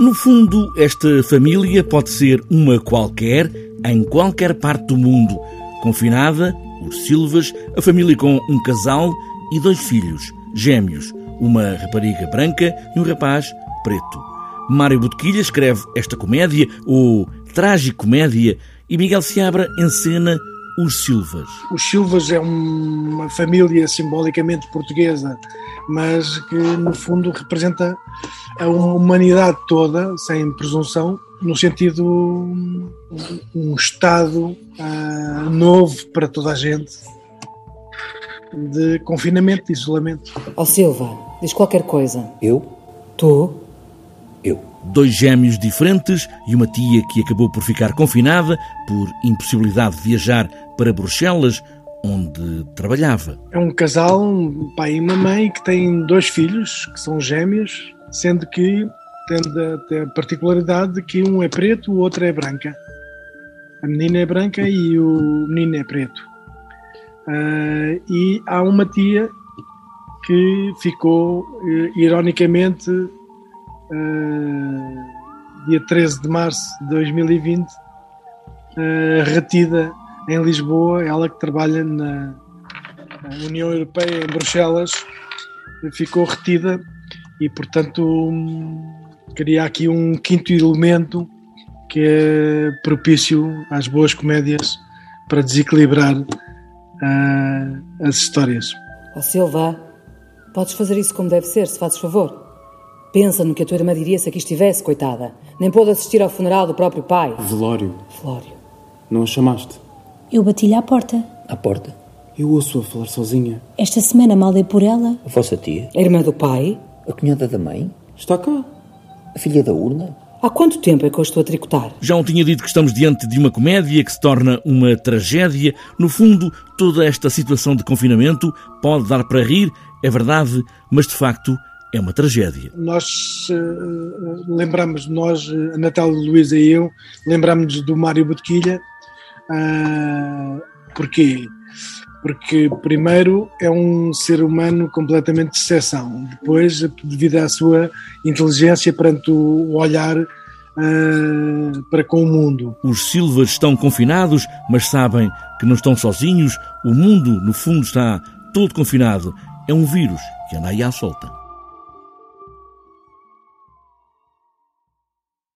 No fundo, esta família pode ser uma qualquer, em qualquer parte do mundo. Confinada, os Silvas, a família com um casal e dois filhos, gêmeos, uma rapariga branca e um rapaz preto. Mário Botequilha escreve esta comédia, ou tragicomédia, e Miguel Seabra encena os Silvas. Os Silvas é uma família simbolicamente portuguesa, mas que no fundo representa a humanidade toda, sem presunção, no sentido um estado uh, novo para toda a gente de confinamento, de isolamento. Ó oh, Silva, diz qualquer coisa. Eu? Tu? Eu. Dois gêmeos diferentes e uma tia que acabou por ficar confinada por impossibilidade de viajar para Bruxelas, onde trabalhava. É um casal, um pai e uma mãe, que têm dois filhos, que são gêmeos, sendo que tem a, particularidade de que um é preto, o outro é branca. A menina é branca e o menino é preto. Uh, e há uma tia que ficou, uh, ironicamente, uh, dia 13 de março de 2020, retida em Lisboa, ela que trabalha na União Europeia em Bruxelas, ficou retida e, portanto, cria aqui um quinto elemento que é propício às boas comédias para desequilibrar uh, as histórias. Oh Silva, podes fazer isso como deve ser, se fazes favor. Pensa no que a tua irmã diria se aqui estivesse, coitada. Nem pôde assistir ao funeral do próprio pai. Velório. Velório. Não a chamaste? Eu bati-lhe à porta. À porta? Eu ouço-a falar sozinha. Esta semana mal dei por ela. A vossa tia? A irmã do pai? A cunhada da mãe? Está cá. A filha da urna? Há quanto tempo é que eu estou a tricotar? Já não tinha dito que estamos diante de uma comédia que se torna uma tragédia. No fundo, toda esta situação de confinamento pode dar para rir, é verdade, mas de facto é uma tragédia. Nós uh, lembramos, nós, a Natália Luísa e eu, lembramos do Mário Botequilha. Uh, porquê? porque primeiro é um ser humano completamente de exceção, depois devido à sua inteligência perante o olhar uh, para com o mundo. Os Silvas estão confinados, mas sabem que não estão sozinhos. O mundo, no fundo, está todo confinado. É um vírus que anda aí à solta.